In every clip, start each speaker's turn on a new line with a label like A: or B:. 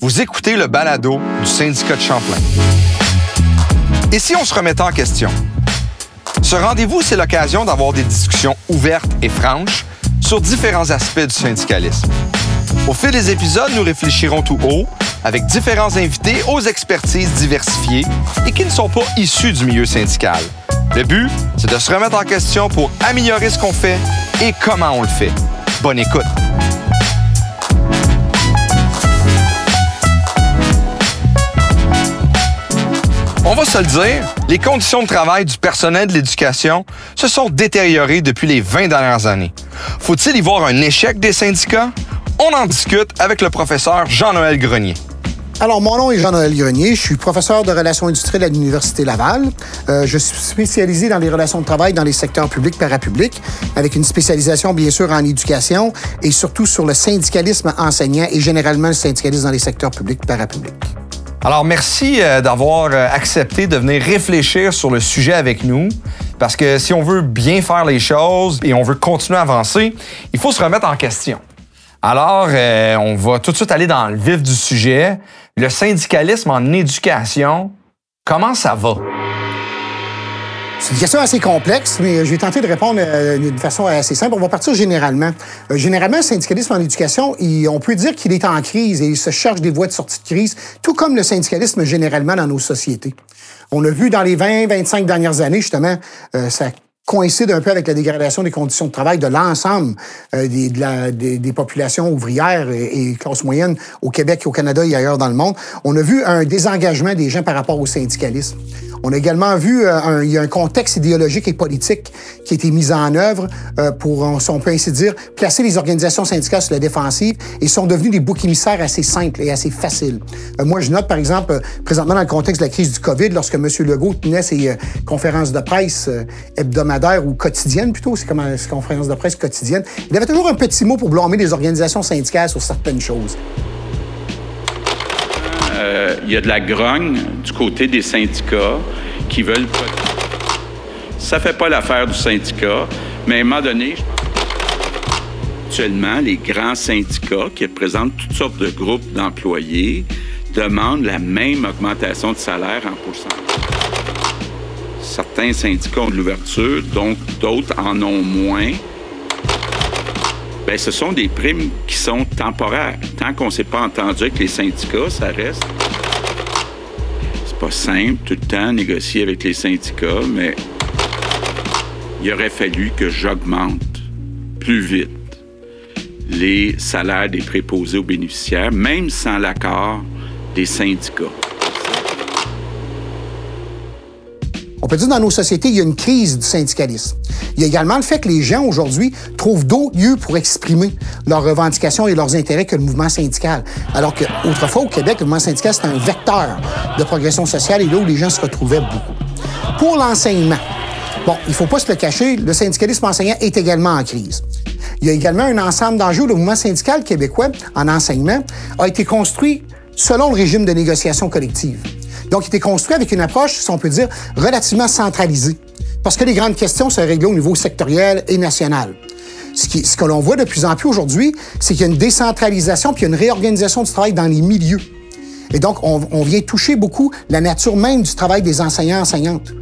A: Vous écoutez le balado du syndicat de Champlain. Et si on se remettait en question? Ce rendez-vous, c'est l'occasion d'avoir des discussions ouvertes et franches sur différents aspects du syndicalisme. Au fil des épisodes, nous réfléchirons tout haut avec différents invités aux expertises diversifiées et qui ne sont pas issus du milieu syndical. Le but, c'est de se remettre en question pour améliorer ce qu'on fait et comment on le fait. Bonne écoute. On va se le dire, les conditions de travail du personnel de l'éducation se sont détériorées depuis les 20 dernières années. Faut-il y voir un échec des syndicats? On en discute avec le professeur Jean-Noël Grenier.
B: Alors, mon nom est Jean-Noël Grenier. Je suis professeur de relations industrielles à l'Université Laval. Euh, je suis spécialisé dans les relations de travail dans les secteurs publics parapublics, avec une spécialisation, bien sûr, en éducation et surtout sur le syndicalisme enseignant et généralement le syndicalisme dans les secteurs publics parapublics.
A: Alors, merci euh, d'avoir euh, accepté de venir réfléchir sur le sujet avec nous. Parce que si on veut bien faire les choses et on veut continuer à avancer, il faut se remettre en question. Alors, euh, on va tout de suite aller dans le vif du sujet. Le syndicalisme en éducation, comment ça va?
B: C'est une question assez complexe, mais je vais tenter de répondre euh, d'une façon assez simple. On va partir généralement. Euh, généralement, le syndicalisme en éducation, on peut dire qu'il est en crise et il se cherche des voies de sortie de crise, tout comme le syndicalisme généralement dans nos sociétés. On a vu dans les 20-25 dernières années, justement, ça coïncide un peu avec la dégradation des conditions de travail de l'ensemble euh, des, de des, populations ouvrières et, et classes moyennes au Québec, au Canada et ailleurs dans le monde. On a vu un désengagement des gens par rapport au syndicalisme. On a également vu euh, un, il y a un contexte idéologique et politique qui a été mis en œuvre euh, pour, on peut ainsi dire, placer les organisations syndicales sur la défensive et sont devenus des boucs émissaires assez simples et assez faciles. moi, je note, par exemple, présentement dans le contexte de la crise du COVID, lorsque M. Legault tenait ses conférences de presse hebdomadaires, ou quotidienne plutôt, c'est comme une conférence de presse quotidienne, il avait toujours un petit mot pour blâmer les organisations syndicales sur certaines choses.
C: Euh, il y a de la grogne du côté des syndicats qui veulent. Ça fait pas l'affaire du syndicat, mais à un moment donné, actuellement, les grands syndicats qui représentent toutes sortes de groupes d'employés demandent la même augmentation de salaire en pourcentage certains syndicats ont de l'ouverture, donc d'autres en ont moins. Bien, ce sont des primes qui sont temporaires. Tant qu'on ne s'est pas entendu avec les syndicats, ça reste. C'est pas simple tout le temps négocier avec les syndicats, mais il aurait fallu que j'augmente plus vite les salaires des préposés aux bénéficiaires, même sans l'accord des syndicats.
B: On peut dire dans nos sociétés, il y a une crise du syndicalisme. Il y a également le fait que les gens aujourd'hui trouvent d'autres lieux pour exprimer leurs revendications et leurs intérêts que le mouvement syndical. Alors qu'autrefois, au Québec, le mouvement syndical, c'était un vecteur de progression sociale et là où les gens se retrouvaient beaucoup. Pour l'enseignement, bon, il ne faut pas se le cacher, le syndicalisme enseignant est également en crise. Il y a également un ensemble d'enjeux. Le mouvement syndical québécois en enseignement a été construit selon le régime de négociation collective. Donc, il était construit avec une approche, si on peut dire, relativement centralisée. Parce que les grandes questions se règlent au niveau sectoriel et national. Ce, que l'on voit de plus en plus aujourd'hui, c'est qu'il y a une décentralisation puis une réorganisation du travail dans les milieux. Et donc, on, vient toucher beaucoup la nature même du travail des enseignants-enseignantes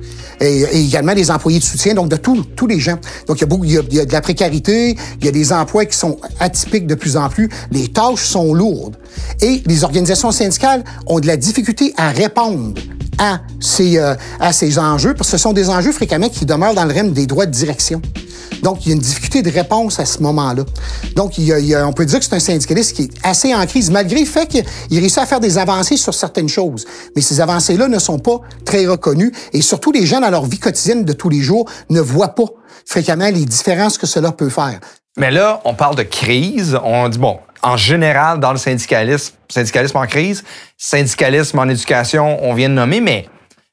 B: et, également des employés de soutien, donc de tous tous les gens. Donc, il y, a beaucoup, il y a de la précarité, il y a des emplois qui sont atypiques de plus en plus, les tâches sont lourdes. Et les organisations syndicales ont de la difficulté à répondre à ces, euh, à ces enjeux, parce que ce sont des enjeux fréquemment qui demeurent dans le règne des droits de direction. Donc, il y a une difficulté de réponse à ce moment-là. Donc, on peut dire que c'est un syndicaliste qui est assez en crise, malgré le fait qu'il réussit à faire des avancées sur certaines choses. Mais ces avancées-là ne sont pas très reconnues et surtout, les gens dans leur vie quotidienne de tous les jours ne voient pas fréquemment les différences que cela peut faire.
A: Mais là, on parle de crise. On dit, bon, en général, dans le syndicalisme, syndicalisme en crise, syndicalisme en éducation, on vient de nommer, mais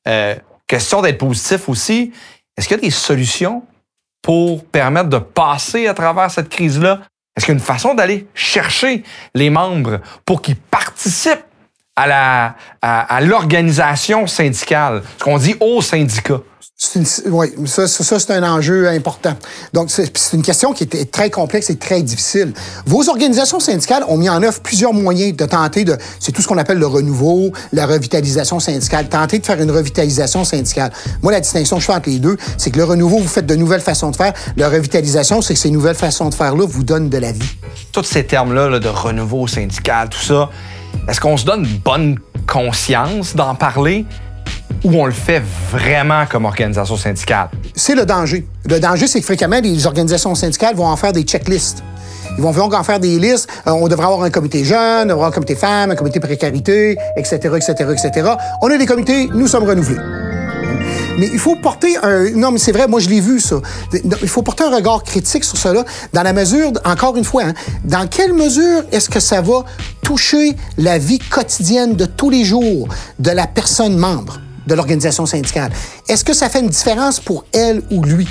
A: euh, question d'être positif aussi, est-ce qu'il y a des solutions pour permettre de passer à travers cette crise-là? Est-ce qu'il y a une façon d'aller chercher les membres pour qu'ils participent à l'organisation syndicale, ce qu'on dit au syndicat?
B: Oui, ça, ça, c'est un enjeu important. Donc, c'est une question qui est très complexe et très difficile. Vos organisations syndicales ont mis en œuvre plusieurs moyens de tenter de... C'est tout ce qu'on appelle le renouveau, la revitalisation syndicale, tenter de faire une revitalisation syndicale. Moi, la distinction que je fais entre les deux, c'est que le renouveau, vous faites de nouvelles façons de faire. La revitalisation, c'est que ces nouvelles façons de faire-là vous donnent de la vie.
A: Tous ces termes-là là, de renouveau syndical, tout ça, est-ce qu'on se donne bonne conscience d'en parler? Ou on le fait vraiment comme organisation syndicale?
B: C'est le danger. Le danger, c'est que fréquemment, les organisations syndicales vont en faire des checklists. Ils vont donc en faire des listes. Euh, on devrait avoir un comité jeune, avoir un comité femmes, un comité précarité, etc., etc., etc. On a des comités, nous sommes renouvelés. Mais il faut porter un... Non, mais c'est vrai, moi, je l'ai vu, ça. Il faut porter un regard critique sur cela, dans la mesure, encore une fois, hein, dans quelle mesure est-ce que ça va toucher la vie quotidienne de tous les jours de la personne membre? De l'organisation syndicale. Est-ce que ça fait une différence pour elle ou lui?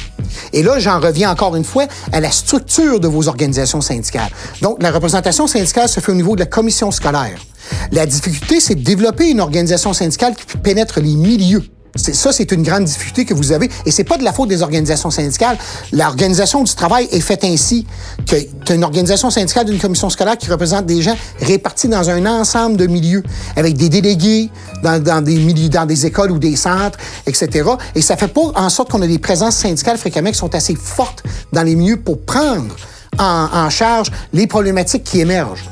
B: Et là, j'en reviens encore une fois à la structure de vos organisations syndicales. Donc, la représentation syndicale se fait au niveau de la commission scolaire. La difficulté, c'est de développer une organisation syndicale qui pénètre les milieux. Ça, c'est une grande difficulté que vous avez. Et c'est pas de la faute des organisations syndicales. L'organisation du travail est faite ainsi que as une organisation syndicale d'une commission scolaire qui représente des gens répartis dans un ensemble de milieux, avec des délégués dans, des milieux, dans des écoles ou des centres, etc. Et ça fait pas en sorte qu'on a des présences syndicales fréquemment qui sont assez fortes dans les milieux pour prendre en charge les problématiques qui émergent.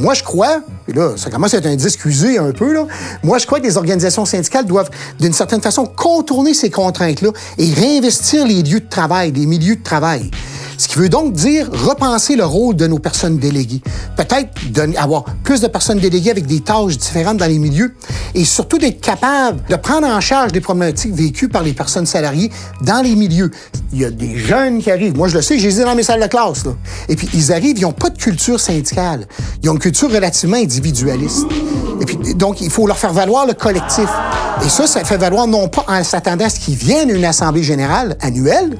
B: Moi, je crois, et là, ça commence à être un disque usé un peu, là. Moi, je crois que les organisations syndicales doivent, d'une certaine façon, contourner ces contraintes-là et réinvestir les lieux de travail, les milieux de travail. Ce qui veut donc dire repenser le rôle de nos personnes déléguées. Peut-être avoir plus de personnes déléguées avec des tâches différentes dans les milieux et surtout d'être capable de prendre en charge des problématiques vécues par les personnes salariées dans les milieux. Il y a des jeunes qui arrivent. Moi, je le sais, je les dans mes salles de classe. Là. Et puis, ils arrivent, ils n'ont pas de culture syndicale. Ils ont une culture relativement individualiste. Et puis, donc, il faut leur faire valoir le collectif. Et ça, ça fait valoir non pas en s'attendant à ce qu'ils viennent à une assemblée générale annuelle,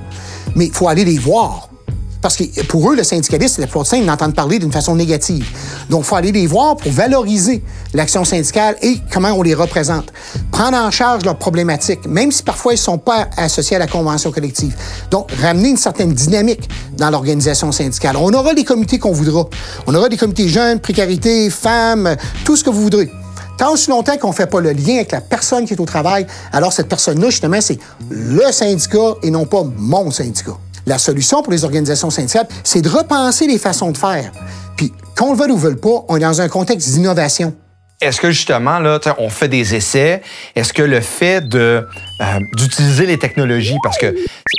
B: mais il faut aller les voir. Parce que pour eux, le syndicaliste la plupart ils n'entendent parler d'une façon négative. Donc, il faut aller les voir pour valoriser l'action syndicale et comment on les représente. Prendre en charge leurs problématiques, même si parfois ils ne sont pas associés à la convention collective. Donc, ramener une certaine dynamique dans l'organisation syndicale. On aura les comités qu'on voudra. On aura des comités jeunes, précarité, femmes, tout ce que vous voudrez. Tant aussi longtemps qu'on ne fait pas le lien avec la personne qui est au travail, alors cette personne-là, justement, c'est le syndicat et non pas mon syndicat. La solution pour les organisations syndicales, c'est de repenser les façons de faire. Puis, qu'on le veuille ou veuille pas, on est dans un contexte d'innovation.
A: Est-ce que justement, là, on fait des essais? Est-ce que le fait de euh, d'utiliser les technologies, parce que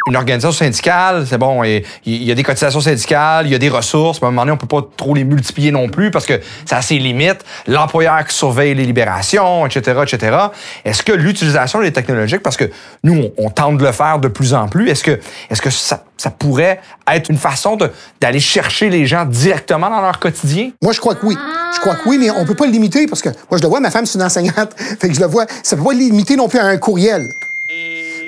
A: une organisation syndicale, c'est bon, il y a des cotisations syndicales, il y a des ressources, mais à un moment donné, on peut pas trop les multiplier non plus parce que ça a ses limites. L'employeur qui surveille les libérations, etc., etc. Est-ce que l'utilisation des technologies, parce que nous, on, tente de le faire de plus en plus, est-ce que, est-ce que ça, ça pourrait être une façon d'aller chercher les gens directement dans leur quotidien?
B: Moi, je crois que oui. Je crois que oui, mais on peut pas le limiter parce que moi, je le vois, ma femme, c'est une enseignante. Fait que je le vois. Ça peut pas le limiter non plus à un courriel.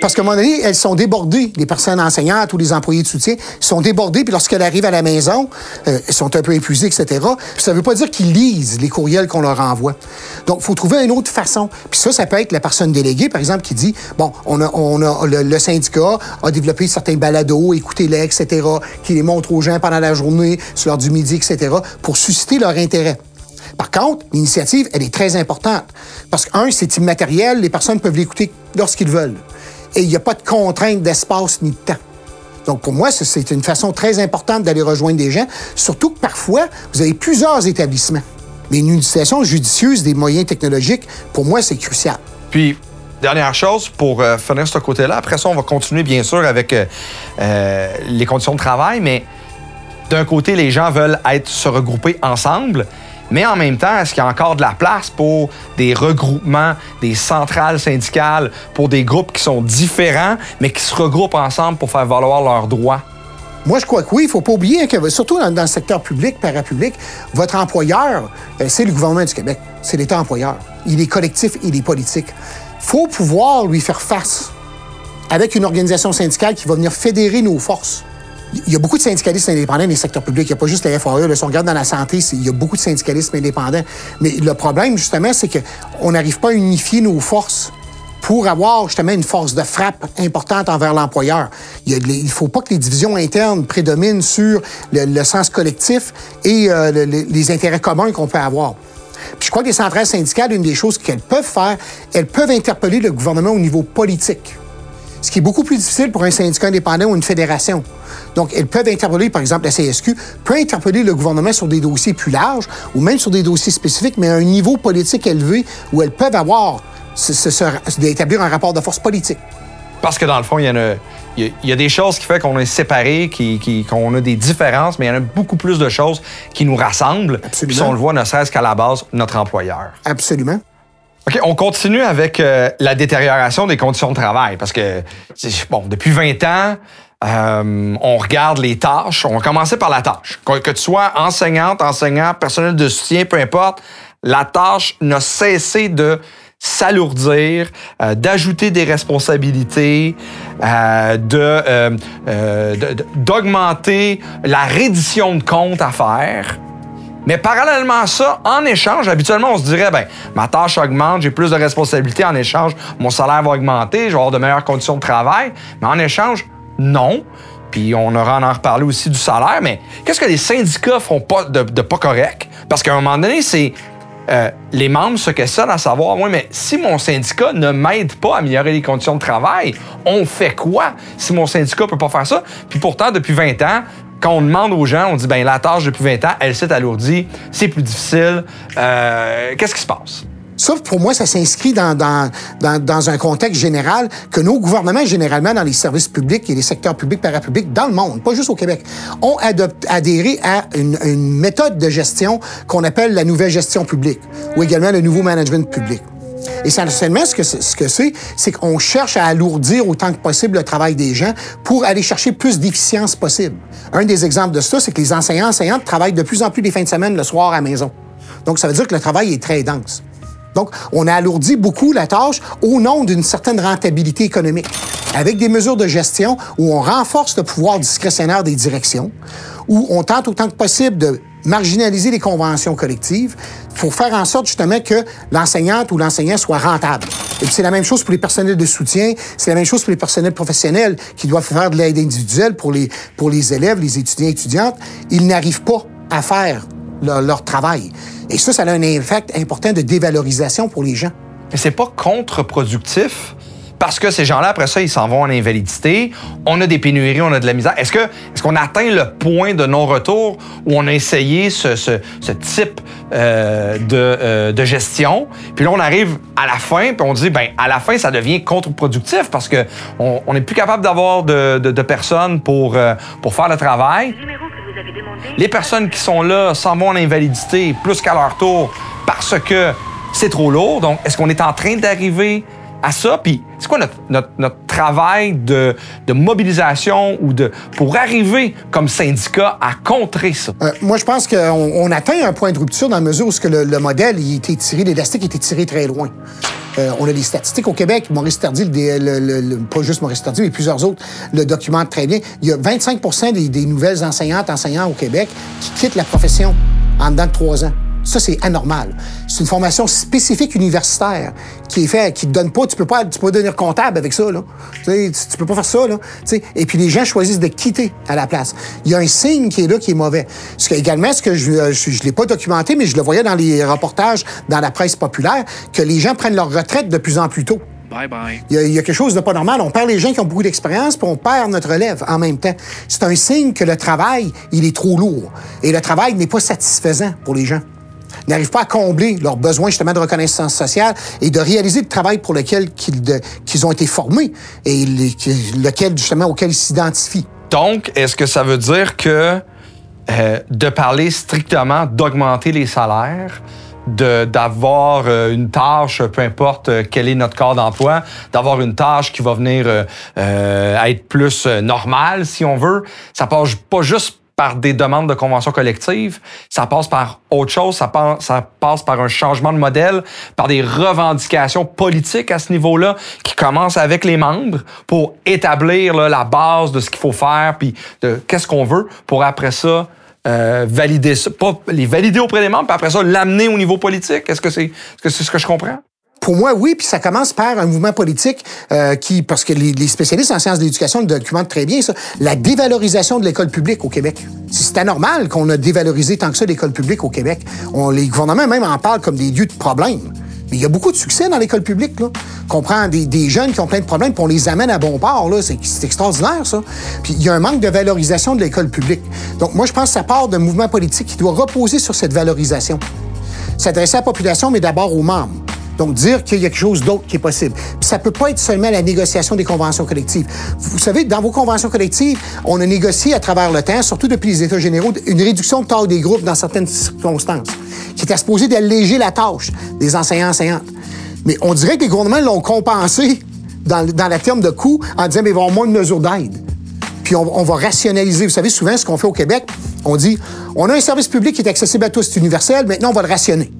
B: Parce qu'à un moment donné, elles sont débordées, les personnes enseignantes ou les employés de soutien sont débordées, puis lorsqu'elles arrivent à la maison, euh, elles sont un peu épuisées, etc. Puis ça ne veut pas dire qu'ils lisent les courriels qu'on leur envoie. Donc, il faut trouver une autre façon. Puis ça, ça peut être la personne déléguée, par exemple, qui dit, bon, on a, a le, syndicat a développé certains balados, écoutez-les, etc., qui les montrent aux gens pendant la journée, sur l'heure du midi, etc., pour susciter leur intérêt. Par contre, l'initiative, elle est très importante. Parce que, un, c'est immatériel, les personnes peuvent l'écouter lorsqu'ils veulent et il n'y a pas de contrainte d'espace ni de temps. Donc, pour moi, c'est une façon très importante d'aller rejoindre des gens, surtout que parfois, vous avez plusieurs établissements. Mais une utilisation judicieuse des moyens technologiques, pour moi, c'est crucial.
A: Puis, dernière chose pour euh, finir ce côté-là. Après ça, on va continuer, bien sûr, avec euh, euh, les conditions de travail, mais d'un côté, les gens veulent être se regrouper ensemble, mais en même temps, est-ce qu'il y a encore de la place pour des regroupements, des centrales syndicales, pour des groupes qui sont différents, mais qui se regroupent ensemble pour faire valoir leurs droits?
B: Moi, je crois que oui. Il ne faut pas oublier que, surtout dans, le secteur public, parapublic, votre employeur, euh, c'est le gouvernement du Québec. C'est l'État employeur. Il est collectif, il est politique. Il faut pouvoir lui faire face avec une organisation syndicale qui va venir fédérer nos forces il y a beaucoup de syndicalistes indépendants dans les secteurs publics. Il n'y a pas juste la FAE. si on regarde dans la santé, il y a beaucoup de syndicalistes indépendants. Mais le problème, justement, c'est qu'on n'arrive pas à unifier nos forces pour avoir justement une force de frappe importante envers l'employeur. Il ne faut pas que les divisions internes prédominent sur le, sens collectif et euh, les intérêts communs qu'on peut avoir. Puis je crois que les centrales syndicales, une des choses qu'elles peuvent faire, elles peuvent interpeller le gouvernement au niveau politique. Ce qui est beaucoup plus difficile pour un syndicat indépendant ou une fédération. Donc, elles peuvent interpeller, par exemple, la CSQ peut interpeller le gouvernement sur des dossiers plus larges ou même sur des dossiers spécifiques, mais à un niveau politique élevé où elles peuvent avoir, d'établir un rapport de force politique.
A: Parce que dans le fond, il y en a il y, a des choses qui font qu'on est séparés, qu'on a des différences, mais il y en a beaucoup plus de choses qui nous rassemblent. Absolument. Puis on le voit, ne serait-ce qu'à la base, notre employeur.
B: Absolument.
A: OK, on continue avec euh, la détérioration des conditions de travail parce que, bon, depuis 20 ans, euh, on regarde les tâches. On va commencer par la tâche. Que, tu sois enseignante, enseignant, personnel de soutien, peu importe, la tâche n'a cessé de s'alourdir, euh, d'ajouter des responsabilités, euh, euh, de, d'augmenter la reddition de comptes à faire. Mais parallèlement à ça, en échange, habituellement, on se dirait, ben, ma tâche augmente, j'ai plus de responsabilités, en échange, mon salaire va augmenter, je vais avoir de meilleures conditions de travail. Mais en échange, non. Puis on aura en reparler aussi du salaire, mais qu'est-ce que les syndicats font pas de, pas correct? Parce qu'à un moment donné, c'est euh, les membres se questionnent à savoir, oui, mais si mon syndicat ne m'aide pas à améliorer les conditions de travail, on fait quoi si mon syndicat ne peut pas faire ça? Puis pourtant, depuis 20 ans, quand on demande aux gens, on dit, ben la tâche depuis 20 ans, elle s'est alourdie, c'est plus difficile. Euh, qu'est-ce qui se passe?
B: Ça, pour moi, ça s'inscrit dans, un contexte général que nos gouvernements, généralement dans les services publics et les secteurs publics, parapublics, dans le monde, pas juste au Québec, ont adhéré à une méthode de gestion qu'on appelle la nouvelle gestion publique ou également le nouveau management public. Et essentiellement, ce que ce que c'est, c'est qu'on cherche à alourdir autant que possible le travail des gens pour aller chercher plus d'efficience possible. Un des exemples de ça, c'est que les enseignants enseignantes travaillent de plus en plus les fins de semaine le soir à la maison. Donc, ça veut dire que le travail est très dense. Donc, on a alourdi beaucoup la tâche au nom d'une certaine rentabilité économique, avec des mesures de gestion où on renforce le pouvoir discrétionnaire des directions, où on tente autant que possible de marginaliser les conventions collectives pour faire en sorte justement que l'enseignante ou l'enseignant soit rentable. Et puis c'est la même chose pour les personnels de soutien, c'est la même chose pour les personnels professionnels qui doivent faire de l'aide individuelle pour les, pour les élèves, les étudiants et étudiantes. Ils n'arrivent pas à faire leur, leur travail. Et ça, ça a un effet important de dévalorisation pour les gens.
A: Mais c'est pas contre-productif parce que ces gens-là, après ça, ils s'en vont en invalidité. On a des pénuries, on a de la misère. Est-ce que est-ce qu'on atteint le point de non-retour où on a essayé ce, ce, ce type euh, de, euh, de, gestion, puis là on arrive à la fin, puis on dit ben à la fin ça devient contre-productif parce que on n'est plus capable d'avoir de, de, de, personnes pour euh, pour faire le travail. Les personnes qui sont là s'en vont en invalidité plus qu'à leur tour parce que c'est trop lourd. Donc, est-ce qu'on est en train d'arriver à ça? Puis, c'est quoi notre, notre, travail de, de, mobilisation ou de pour arriver comme syndicat à contrer ça?
B: Euh, moi, je pense qu'on on atteint un point de rupture dans la mesure où que le, le modèle, il était tiré, l'élastique était tiré très loin. Euh, on a des statistiques au Québec. Maurice Tardy, le, pas juste Maurice Tardy, mais plusieurs autres le documentent très bien. Il y a 25 des, des nouvelles enseignantes, enseignants au Québec qui quittent la profession en dedans de trois ans. Ça, c'est anormal. C'est une formation spécifique universitaire qui est faite, qui te donne pas, tu peux pas, tu peux pas devenir comptable avec ça, là. Tu, tu peux pas faire ça, là. Et puis les gens choisissent de quitter à la place. Il y a un signe qui est là qui est mauvais. Ce que, également, ce que je, euh, je, je l'ai pas documenté, mais je le voyais dans les reportages, dans la presse populaire, que les gens prennent leur retraite de plus en plus tôt. Bye bye. Il, y a, il y a, quelque chose de pas normal. On perd les gens qui ont beaucoup d'expérience, puis on perd notre relève en même temps. C'est un signe que le travail, il est trop lourd. Et le travail n'est pas satisfaisant pour les gens n'arrivent pas à combler leurs besoins justement de reconnaissance sociale et de réaliser le travail pour lequel qu'ils ont été formés et lequel justement auquel ils s'identifient.
A: Donc, est-ce que ça veut dire que euh, de parler strictement d'augmenter les salaires, d'avoir euh, une tâche, peu importe euh, quel est notre corps d'emploi, d'avoir une tâche qui va venir être plus normale, si on veut. Ça passe pas juste par des demandes de convention collective, ça passe par autre chose, ça passe, ça passe par un changement de modèle, par des revendications politiques à ce niveau-là qui commencent avec les membres pour établir la base de ce qu'il faut faire, puis de qu'est-ce qu'on veut pour après ça euh, valider ça, pas les valider auprès des membres, puis après ça l'amener au niveau politique. Est-ce que c'est ce que je comprends?
B: Pour moi, oui, puis ça commence par un mouvement politique euh, qui, parce que les, les, spécialistes en sciences de l'éducation le documentent très bien, ça, la dévalorisation de l'école publique au Québec. C'est anormal qu'on a dévalorisé tant que ça l'école publique au Québec. On, les gouvernements même en parlent comme des lieux de problèmes. Mais il y a beaucoup de succès dans l'école publique. Là. Qu'on prend des, des, jeunes qui ont plein de problèmes, puis on les amène à bon port. C'est, c'est extraordinaire, ça. Puis il y a un manque de valorisation de l'école publique. Donc moi, je pense que ça part d'un mouvement politique qui doit reposer sur cette valorisation. S'adresser à la population, mais d'abord aux membres. Donc, dire qu'il y a quelque chose d'autre qui est possible. Puis ça peut pas être seulement la négociation des conventions collectives. Vous savez, dans vos conventions collectives, on a négocié à travers le temps, surtout depuis les États généraux, une réduction de taille des groupes dans certaines circonstances, qui était supposée d'alléger la tâche des enseignants-enseignantes. Mais on dirait que les gouvernements l'ont compensé dans, dans la terme de coût en disant, mais ils vont avoir moins de mesures d'aide. Puis on, on, va rationaliser. Vous savez, souvent, ce qu'on fait au Québec, on dit, on a un service public qui est accessible à tous, c'est universel, maintenant on va le rationner.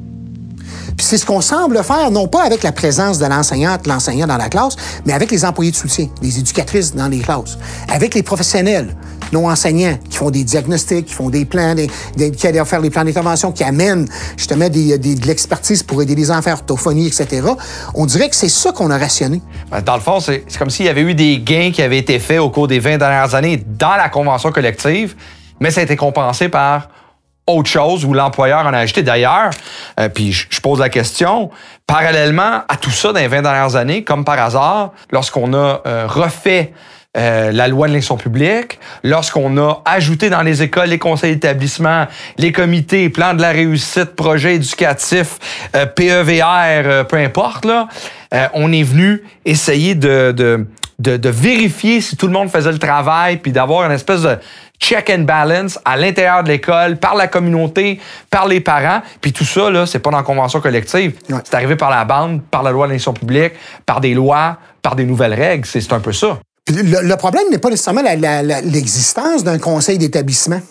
B: Puis c'est ce qu'on semble faire, non pas avec la présence de l'enseignante, l'enseignant dans la classe, mais avec les employés de soutien, les éducatrices dans les classes, avec les professionnels non enseignants qui font des diagnostics, qui font des plans, qui allaient faire les plans d'intervention, qui amènent justement des, des, de l'expertise pour aider les enfants, orthophonie, etc. On dirait que c'est ça qu'on a rationné.
A: Dans le fond, c'est comme s'il y avait eu des gains qui avaient été faits au cours des 20 dernières années dans la convention collective, mais ça a été compensé par autre chose où l'employeur en a ajouté. D'ailleurs, euh, puis je pose la question, parallèlement à tout ça dans les 20 dernières années, comme par hasard, lorsqu'on a euh, refait euh, la loi de l'élection publique, lorsqu'on a ajouté dans les écoles, les conseils d'établissement, les comités, plans de la réussite, projets éducatifs, euh, PEVR, euh, peu importe, là, on est venu essayer de, de, de, de, vérifier si tout le monde faisait le travail, puis d'avoir une espèce de check and balance à l'intérieur de l'école, par la communauté, par les parents. Puis tout ça, là, c'est pas dans la convention collective. Ouais. C'est arrivé par la bande, par la loi de l'élection publique, par des lois, par des nouvelles règles. C'est un peu ça.
B: Le, le, problème n'est pas nécessairement l'existence d'un conseil d'établissement.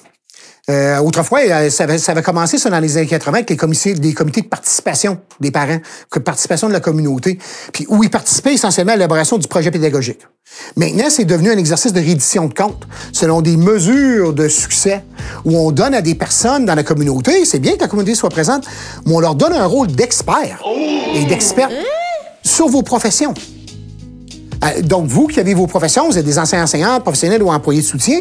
B: Euh, autrefois, ça avait, ça commencé ça dans les années 80 avec les comités, de participation des parents, de participation de la communauté, puis où ils participaient essentiellement à l'élaboration du projet pédagogique. Maintenant, c'est devenu un exercice de reddition de comptes selon des mesures de succès où on donne à des personnes dans la communauté, c'est bien que la communauté soit présente, mais on leur donne un rôle d'expert et d'expert sur vos professions. Donc, vous qui avez vos professions, vous êtes des enseignants enseignants, professionnels ou employés de soutien,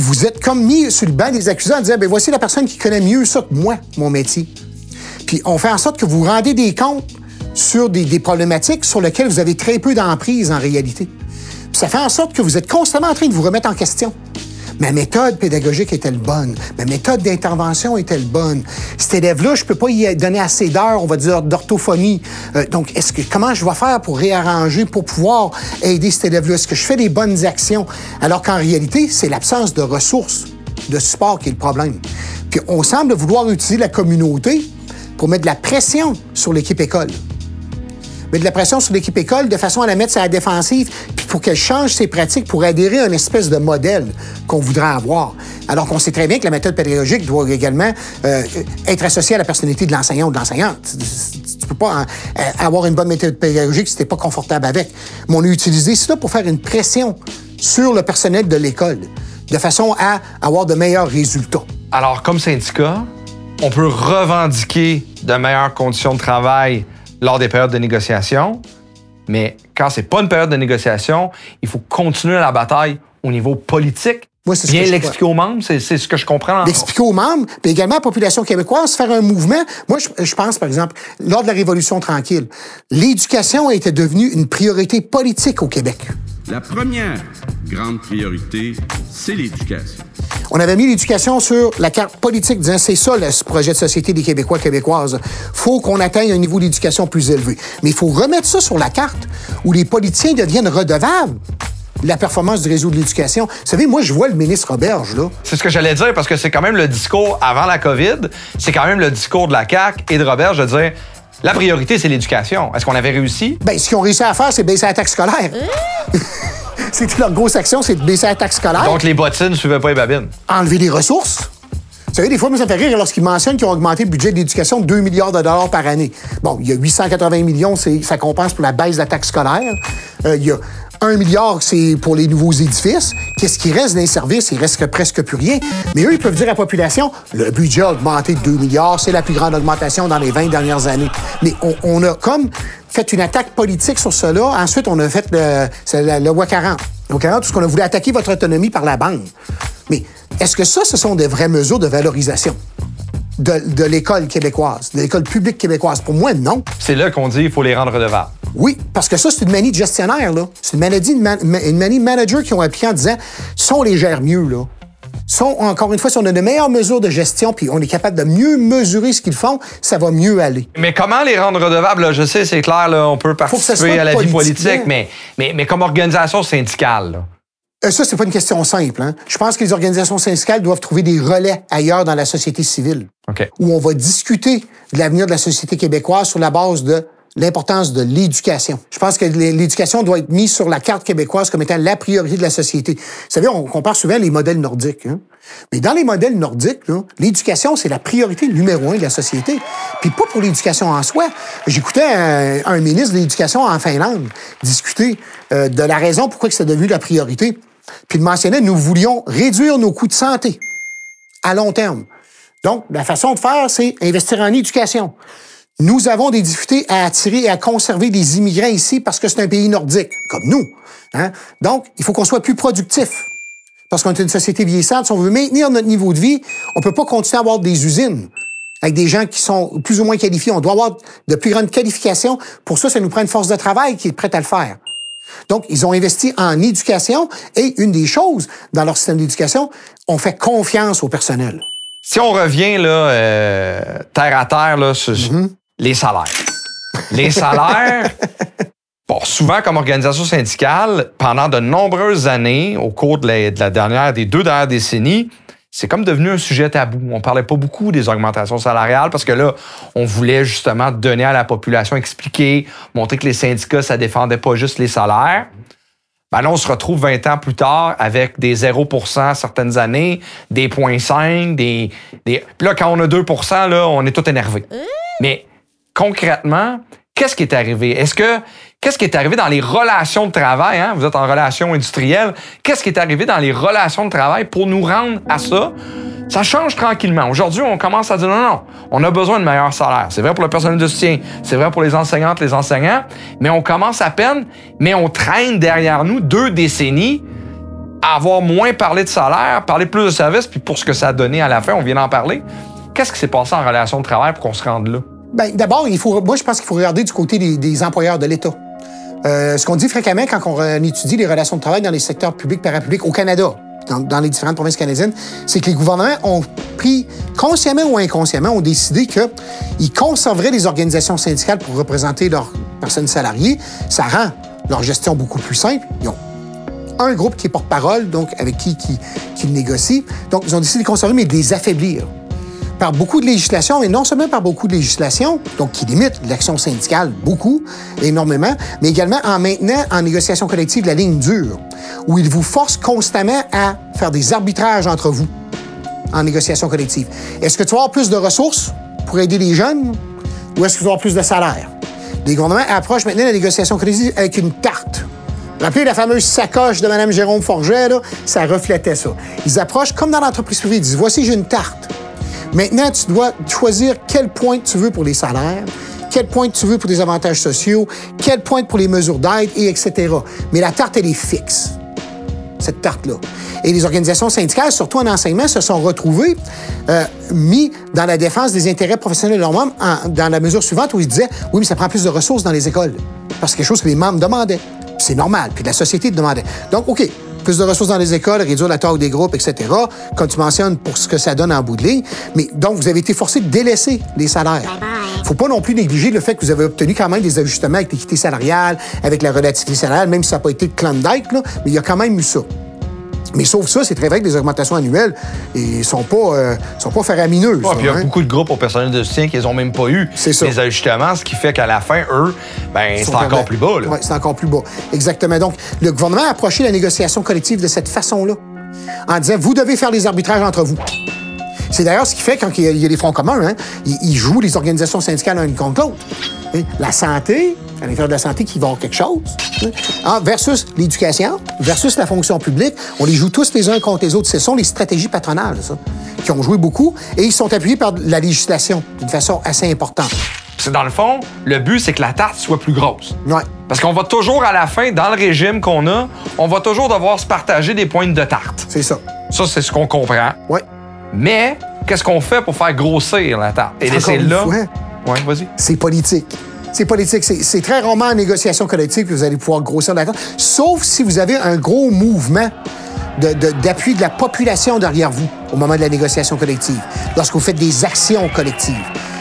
B: vous êtes comme mis sur le banc des accusés en disant, ben voici la personne qui connaît mieux ça que moi, mon métier. Puis on fait en sorte que vous rendez des comptes sur des, des problématiques sur lesquelles vous avez très peu d'emprise en réalité. Puis ça fait en sorte que vous êtes constamment en train de vous remettre en question. Ma méthode pédagogique est-elle bonne? Ma méthode d'intervention est-elle bonne? Cet élève-là, je peux pas y donner assez d'heures, on va dire, d'orthophonie. Euh, donc, est-ce que comment je vais faire pour réarranger, pour pouvoir aider cet élève-là? Est-ce que je fais des bonnes actions? Alors qu'en réalité, c'est l'absence de ressources, de support qui est le problème. Puis on semble vouloir utiliser la communauté pour mettre de la pression sur l'équipe école mais de la pression sur l'équipe école de façon à la mettre sur la défensive, puis pour qu'elle change ses pratiques pour adhérer à une espèce de modèle qu'on voudrait avoir. Alors qu'on sait très bien que la méthode pédagogique doit également euh, être associée à la personnalité de l'enseignant ou de l'enseignante. Tu peux pas euh, avoir une bonne méthode pédagogique si tu n'es pas confortable avec. Mais on a utilisé cela pour faire une pression sur le personnel de l'école, de façon à avoir de meilleurs résultats.
A: Alors, comme syndicat, on peut revendiquer de meilleures conditions de travail lors des périodes de négociation. Mais quand c'est pas une période de négociation, il faut continuer la bataille au niveau politique.
B: Moi,
A: Bien l'expliquer aux membres, c'est ce que je comprends.
B: L'expliquer aux membres, puis également à la population québécoise, faire un mouvement. Moi, je, je pense, par exemple, lors de la Révolution tranquille, l'éducation était devenue une priorité politique au Québec.
D: La première grande priorité, c'est l'éducation.
B: On avait mis l'éducation sur la carte politique, disant c'est ça le projet de société des Québécois québécoises. faut qu'on atteigne un niveau d'éducation plus élevé. Mais il faut remettre ça sur la carte où les politiciens deviennent redevables la performance du réseau de l'éducation. Vous savez, moi, je vois le ministre Roberge, là.
A: C'est ce que j'allais dire, parce que c'est quand même le discours avant la COVID, c'est quand même le discours de la CAQ et de Roberge de dire la priorité, c'est l'éducation. Est-ce qu'on avait réussi?
B: Bien, ce qu'ils ont réussi à faire, c'est baisser la taxe scolaire. C'était leur grosse action, c'est de baisser la taxe scolaire.
A: Donc, les bottines ne suivaient pas les babines.
B: Enlever des ressources. Vous savez, des fois, ça me fait rire lorsqu'ils mentionnent qu'ils ont augmenté le budget de l'éducation de 2 milliards de dollars par année. Bon, il y a 880 millions, ça compense pour la baisse de la taxe scolaire. Euh, il y a Un milliard, c'est pour les nouveaux édifices. Qu'est-ce qui reste dans les services? Il reste presque plus rien. Mais eux, ils peuvent dire à la population, le budget a augmenté de 2 milliards, c'est la plus grande augmentation dans les 20 dernières années. Mais on, a comme fait une attaque politique sur cela. Ensuite, on a fait le, le, le WA 40. Le WA 40, tout ce qu'on a voulu attaquer votre autonomie par la banque. Mais est-ce que ça, ce sont des vraies mesures de valorisation? De, de l'école québécoise, de l'école publique québécoise? Pour moi, non.
A: C'est là qu'on dit qu'il faut les rendre redevables.
B: Oui, parce que ça, c'est une manie de gestionnaire, là. C'est une, maladie, une, man- une manie de manager qui ont appliqué en disant si on les gère mieux, là. Sont, encore une fois, si on a de meilleures mesures de gestion, puis on est capable de mieux mesurer ce qu'ils font, ça va mieux aller.
A: Mais comment les rendre redevables? là? Je sais, c'est clair, là, on peut participer à la vie politique, mais, mais, mais comme organisation syndicale. là.
B: Euh, ça, c'est pas une question simple. Hein? Je pense que les organisations syndicales doivent trouver des relais ailleurs dans la société civile, où on va discuter de l'avenir de la société québécoise sur la base de l'importance de l'éducation. Je pense que l'é- l'éducation doit être mise sur la carte québécoise comme étant la priorité de la société. Vous savez, on compare souvent les modèles nordiques. Hein? Mais dans les modèles nordiques, l'éducation, c'est la priorité numéro un de la société. Puis pas pour l'éducation en soi. J'écoutais un, ministre de l'Éducation en Finlande discuter euh, de la raison pourquoi c'est devenu la priorité. Puis il mentionnait, nous voulions réduire nos coûts de santé à long terme. Donc, la façon de faire, c'est investir en éducation. Nous avons des difficultés à attirer et à conserver des immigrants ici parce que c'est un pays nordique, comme nous. Hein? Donc, il faut qu'on soit plus productif. Parce qu'on est une société vieillissante. Si on veut maintenir notre niveau de vie, on peut pas continuer à avoir des usines avec des gens qui sont plus ou moins qualifiés. On doit avoir de plus grandes qualifications. Pour ça, ça nous prend une force de travail qui est prête à le faire. Donc, ils ont investi en éducation et une des choses dans leur système d'éducation, on fait confiance au personnel.
A: Si on revient là, euh, terre à terre là, sur les salaires. Les salaires, bon, souvent comme organisation syndicale, pendant de nombreuses années, au cours de la, de la dernière, des deux dernières décennies, c'est comme devenu un sujet tabou. On parlait pas beaucoup des augmentations salariales parce que là, on voulait justement donner à la population, expliquer, montrer que les syndicats, ça défendait pas juste les salaires. Ben là, on se retrouve 20 ans plus tard avec des 0% certaines années, des 0,5, des, des... Puis là, quand on a 2% là, on est tout énervé. Mais concrètement, qu'est-ce qui est arrivé? Est-ce que qu'est-ce qui est arrivé dans les relations de travail? Hein? Vous êtes en relation industrielle. Qu'est-ce qui est arrivé dans les relations de travail pour nous rendre à ça? Ça change tranquillement. Aujourd'hui, on commence à dire non, non, on a besoin de meilleurs salaires. C'est vrai pour le personnel de soutien, c'est vrai pour les enseignantes, les enseignants, mais on commence à peine, mais on traîne derrière nous deux décennies à avoir moins parlé de salaire, parler plus de services, puis pour ce que ça a donné à la fin, on vient d'en parler. Qu'est-ce qui s'est passé en relation de travail pour qu'on se rende là?
B: Ben, d'abord, il faut, moi, je pense qu'il faut regarder du côté des, employeurs de l'État. Euh, ce qu'on dit fréquemment quand on euh, étudie les relations de travail dans les secteurs publics, parapublics au Canada, dans, les différentes provinces canadiennes, c'est que les gouvernements ont pris, consciemment ou inconsciemment, ont décidé qu'ils conserveraient les organisations syndicales pour représenter leurs personnes salariées. Ça rend leur gestion beaucoup plus simple. Ils ont un groupe qui est porte-parole, donc avec qui, qui, qui négocient. Donc, ils ont décidé de les conserver, mais de les affaiblir par beaucoup de législation, et non seulement par beaucoup de législation, donc qui limite l'action syndicale beaucoup, énormément, mais également en maintenant en négociation collective la ligne dure, où ils vous forcent constamment à faire des arbitrages entre vous en négociation collective. Est-ce que tu vas avoir plus de ressources pour aider les jeunes ou est-ce que tu vas avoir plus de salaire? Les gouvernements approchent maintenant la négociation collective avec une tarte. Rappelez la fameuse sacoche de Mme Jérôme Forget, ça reflétait ça. Ils approchent comme dans l'entreprise privée, ils disent Voici, j'ai une tarte. Maintenant, tu dois choisir quel point tu veux pour les salaires, quel point tu veux pour des avantages sociaux, quel point pour les mesures d'aide, et etc. Mais la tarte, elle est fixe, cette tarte-là. Et les organisations syndicales, surtout en enseignement, se sont retrouvées euh, mis dans la défense des intérêts professionnels de leurs membres dans la mesure suivante où ils disaient Oui, mais ça prend plus de ressources dans les écoles. Parce que c'est quelque chose que les membres demandaient. C'est normal. Puis la société demandait. Donc, OK, plus de ressources dans les écoles, réduire la taille des groupes, etc., comme tu mentionnes, pour ce que ça donne en bout de ligne. Mais donc, vous avez été forcé de délaisser les salaires. Il ne faut pas non plus négliger le fait que vous avez obtenu quand même des ajustements avec l'équité salariale, avec la relativité salariale, même si ça n'a pas été de Klondike, là, mais il y a quand même eu ça. Mais sauf ça, c'est très vrai que les augmentations annuelles ne sont pas, euh, sont pas faramineuses.
A: Ouais, puis il y a
B: hein.
A: beaucoup de groupes au personnel de soutien qui n'ont même pas eu
B: C'est ça.
A: les ajustements, ce qui fait qu'à la fin, eux, ben, c'est encore plus bas.
B: Ouais, c'est encore plus bas. Exactement. Donc, le gouvernement a approché la négociation collective de cette façon-là, en disant, vous devez faire des arbitrages entre vous. C'est d'ailleurs ce qui fait, quand il y a, il y a des fronts communs, hein, ils, ils jouent les organisations syndicales l'une contre l'autre. Hein, La santé, à l'intérieur de la santé qui va avoir quelque chose, hein, versus l'éducation, versus la fonction publique. On les joue tous les uns contre les autres. Ce sont les stratégies patronales, ça, qui ont joué beaucoup et ils sont appuyés par la législation d'une façon assez importante.
A: C'est dans le fond, le but, c'est que la tarte soit plus grosse.
B: Ouais.
A: Parce qu'on va toujours, à la fin, dans le régime qu'on a, on va toujours devoir se partager des pointes de tarte.
B: C'est ça.
A: Ça, c'est ce qu'on comprend.
B: Ouais.
A: Mais, qu'est-ce qu'on fait pour faire grossir la tarte? Et c'est là.
B: fois,
A: Ouais, vas-y.
B: c'est politique. C'est politique. C'est très rarement en négociation collective que vous allez pouvoir grossir la sauf si vous avez un gros mouvement de- de- d'appui de, la population derrière vous au moment de la négociation collective, lorsque vous faites des actions collectives.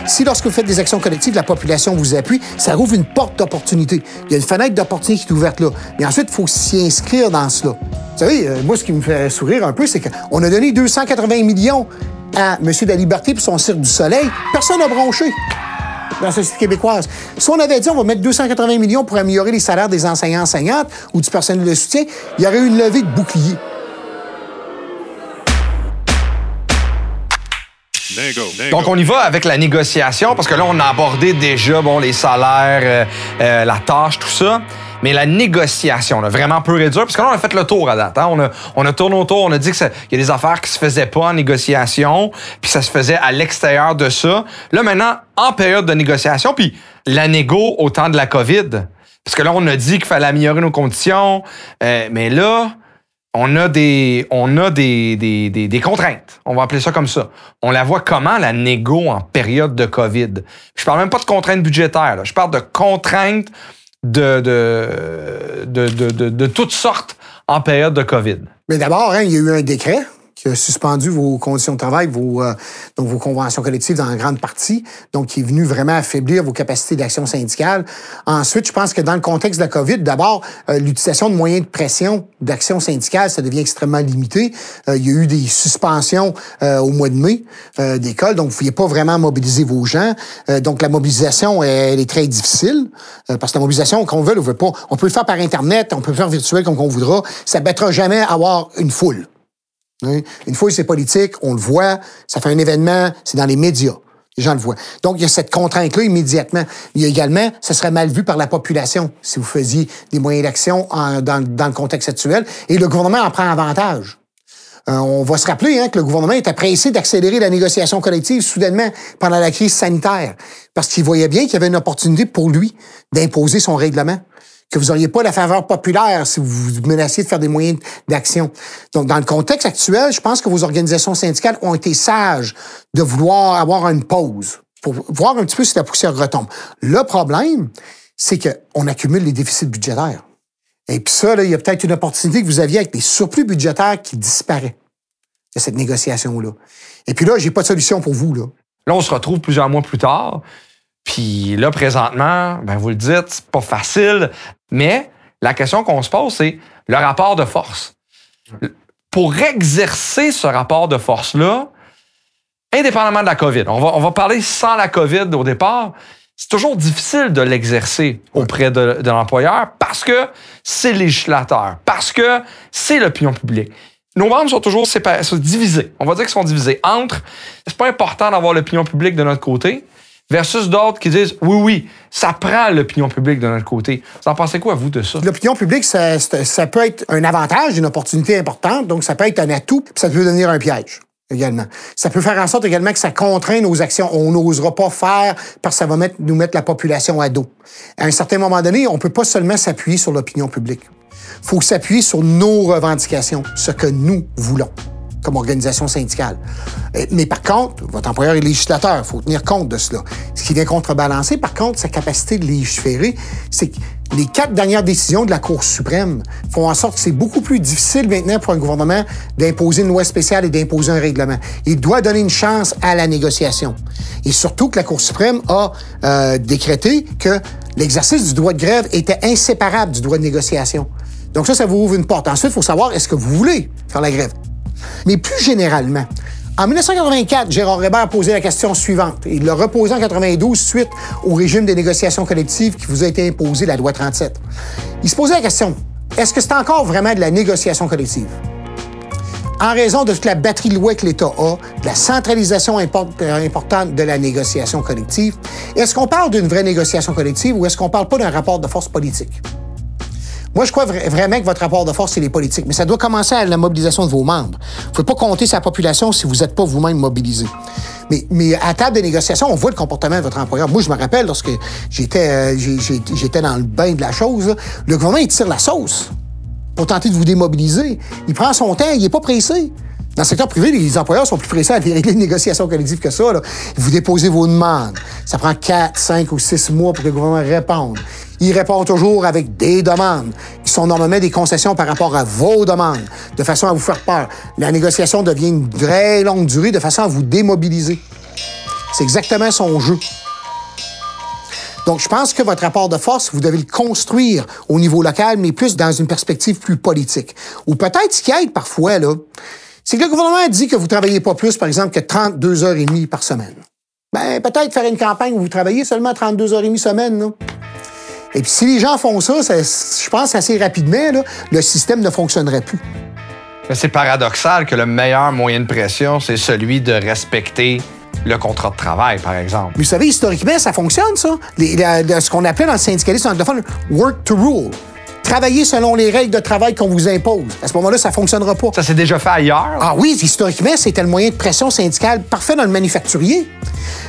B: Si lorsque vous faites des actions collectives, la population vous appuie, ça rouvre une porte d'opportunité. Il y a une fenêtre d'opportunité qui est ouverte là. Mais ensuite, il faut s'y inscrire dans cela. Vous savez, euh, moi, ce qui me fait sourire un peu, c'est qu'on a donné 280 millions à M. de la Liberté pour son Cirque du Soleil. Personne n'a bronché dans la société québécoise. Si on avait dit on va mettre 280 millions pour améliorer les salaires des enseignants enseignantes ou du personnel de soutien, il y aurait eu une levée de
A: Donc, on y va avec la négociation, parce que là, on a abordé déjà bon, les salaires, euh, euh, la tâche, tout ça. Mais la négociation, là, vraiment peu réduire, parce que là, on a fait le tour à date. hein. On, a, on a tourné autour, on a dit qu'il y a des affaires qui se faisaient pas en négociation, puis ça se faisait à l'extérieur de ça. Là, maintenant, en période de négociation, puis la négo au temps de la COVID. Parce que là, on a dit qu'il fallait améliorer nos conditions, euh, mais là, on a des, on a des, des, des, contraintes. On va appeler ça comme ça. On la voit comment, la négo en période de COVID? Je parle même pas de contraintes budgétaires. Je parle de contraintes de, de, de, de, de, de toutes sortes en période de COVID.
B: Mais d'abord, hein, il y a eu un décret qui a suspendu vos conditions de travail, vos, euh, donc vos conventions collectives dans grande partie, donc qui est venu vraiment affaiblir vos capacités d'action syndicale. Ensuite, je pense que dans le contexte de la COVID, d'abord, euh, l'utilisation de moyens de pression d'action syndicale, ça devient extrêmement limité. Euh, il y a eu des suspensions euh, au mois de mai euh, d'école, donc vous ne pouviez pas vraiment mobiliser vos gens. Euh, donc la mobilisation, elle, est très difficile, euh, parce que la mobilisation, qu'on veut ou veut pas, on peut le faire par Internet, on peut le faire virtuel comme on voudra, ça ne battra jamais avoir une foule. Une fois, c'est politique, on le voit, ça fait un événement, c'est dans les médias. Les gens le voient. Donc, il y a cette contrainte-là immédiatement. Il y a également, ça serait mal vu par la population si vous faisiez des moyens d'action dans le contexte actuel. Et le gouvernement en prend avantage. Euh, on va se rappeler hein, que le gouvernement était pressé d'accélérer la négociation collective soudainement pendant la crise sanitaire, parce qu'il voyait bien qu'il y avait une opportunité pour lui d'imposer son règlement que vous n'auriez pas la faveur populaire si vous menaciez de faire des moyens d'action. Donc, dans le contexte actuel, je pense que vos organisations syndicales ont été sages de vouloir avoir une pause pour voir un petit peu si la poussière retombe. Le problème, c'est qu'on accumule les déficits budgétaires. Et puis ça, là, il y a peut-être une opportunité que vous aviez avec des surplus budgétaires qui disparaissent de cette négociation-là. Et puis là, j'ai pas de solution pour vous, là.
A: Là, on se retrouve plusieurs mois plus tard. Puis là, présentement, ben vous le dites, c'est pas facile. Mais la question qu'on se pose, c'est le rapport de force. Pour exercer ce rapport de force-là, indépendamment de la COVID, on va, on va parler sans la COVID au départ, c'est toujours difficile de l'exercer auprès de, l'employeur parce que c'est législateur, parce que c'est l'opinion publique. Nos membres sont toujours séparés, divisés. On va dire qu'ils sont divisés entre c'est pas important d'avoir l'opinion publique de notre côté versus d'autres qui disent oui, oui, ça prend l'opinion publique de notre côté. Vous en pensez quoi, vous, de ça?
B: L'opinion publique, ça, peut être un avantage, une opportunité importante, donc ça peut être un atout, puis ça peut devenir un piège également. Ça peut faire en sorte également que ça contraint nos actions. On n'osera pas faire parce que ça va nous mettre la population à dos. À un certain moment donné, on peut pas seulement s'appuyer sur l'opinion publique. Il faut s'appuyer sur nos revendications, ce que nous voulons comme organisation syndicale. Euh, Mais par contre, votre employeur est législateur, il faut tenir compte de cela. Ce qui vient contrebalancer, par contre, sa capacité de légiférer, c'est que les quatre dernières décisions de la Cour suprême font en sorte que c'est beaucoup plus difficile maintenant pour un gouvernement d'imposer une loi spéciale et d'imposer un règlement. Il doit donner une chance à la négociation. Et surtout que la Cour suprême a euh, décrété que l'exercice du droit de grève était inséparable du droit de négociation. Donc ça, ça vous ouvre une porte. Ensuite, il faut savoir, est-ce que vous voulez faire la grève? Mais plus généralement, en 1984, Gérard Hébert a posé la question suivante. Il l'a reposé en 92 suite au régime des négociations collectives qui vous a été imposé, la loi 37. Il se posait la question, est-ce que c'est encore vraiment de la négociation collective? en raison de toute la batterie de lois que l'État a, de la centralisation euh, importante de la négociation collective, est-ce qu'on parle d'une vraie négociation collective ou est-ce qu'on parle pas d'un rapport de force politique? Moi, je crois vra- vraiment que votre rapport de force, c'est les politiques, mais ça doit commencer à la mobilisation de vos membres. Vous ne pouvez pas compter sa population si vous n'êtes pas vous-même mobilisé. Mais, à table de négociation, on voit le comportement de votre employeur. Moi, je me rappelle, lorsque j'étais euh, dans le bain de la chose, le gouvernement, il tire la sauce pour tenter de vous démobiliser. Il prend son temps, il n'est pas pressé. Dans le secteur privé, les employeurs sont plus pressés à régler une négociation collective que ça. là. Vous déposez vos demandes. Ça prend 4, 5 ou 6 mois pour que le gouvernement réponde. Il répond toujours avec des demandes, qui sont normalement des concessions par rapport à vos demandes, de façon à vous faire peur. La négociation devient une très longue durée, de façon à vous démobiliser. C'est exactement son jeu. Donc, je pense que votre rapport de force, vous devez le construire au niveau local, mais plus dans une perspective plus politique. Ou peut-être ce qui aide parfois, là, c'est que le gouvernement dit que vous travaillez pas plus, par exemple, que 32 heures et demie par semaine. Ben, peut-être faire une campagne où vous travaillez seulement 32 heures et demie semaine, là. Et puis, si les gens font ça, ça- je pense assez rapidement, là, le système ne fonctionnerait plus.
A: Mais c'est paradoxal que le meilleur moyen de pression, c'est celui de respecter le contrat de travail, par exemple.
B: Mais vous savez, historiquement, ça fonctionne, ça. Les- la- la- ce qu'on appelait dans le syndicalisme anglophone work to rule. Travailler selon les règles de travail qu'on vous impose. À ce moment-là, ça fonctionnera pas.
A: Ça s'est déjà fait ailleurs.
B: Ah oui, historiquement, c'était le moyen de pression syndicale parfait dans le manufacturier.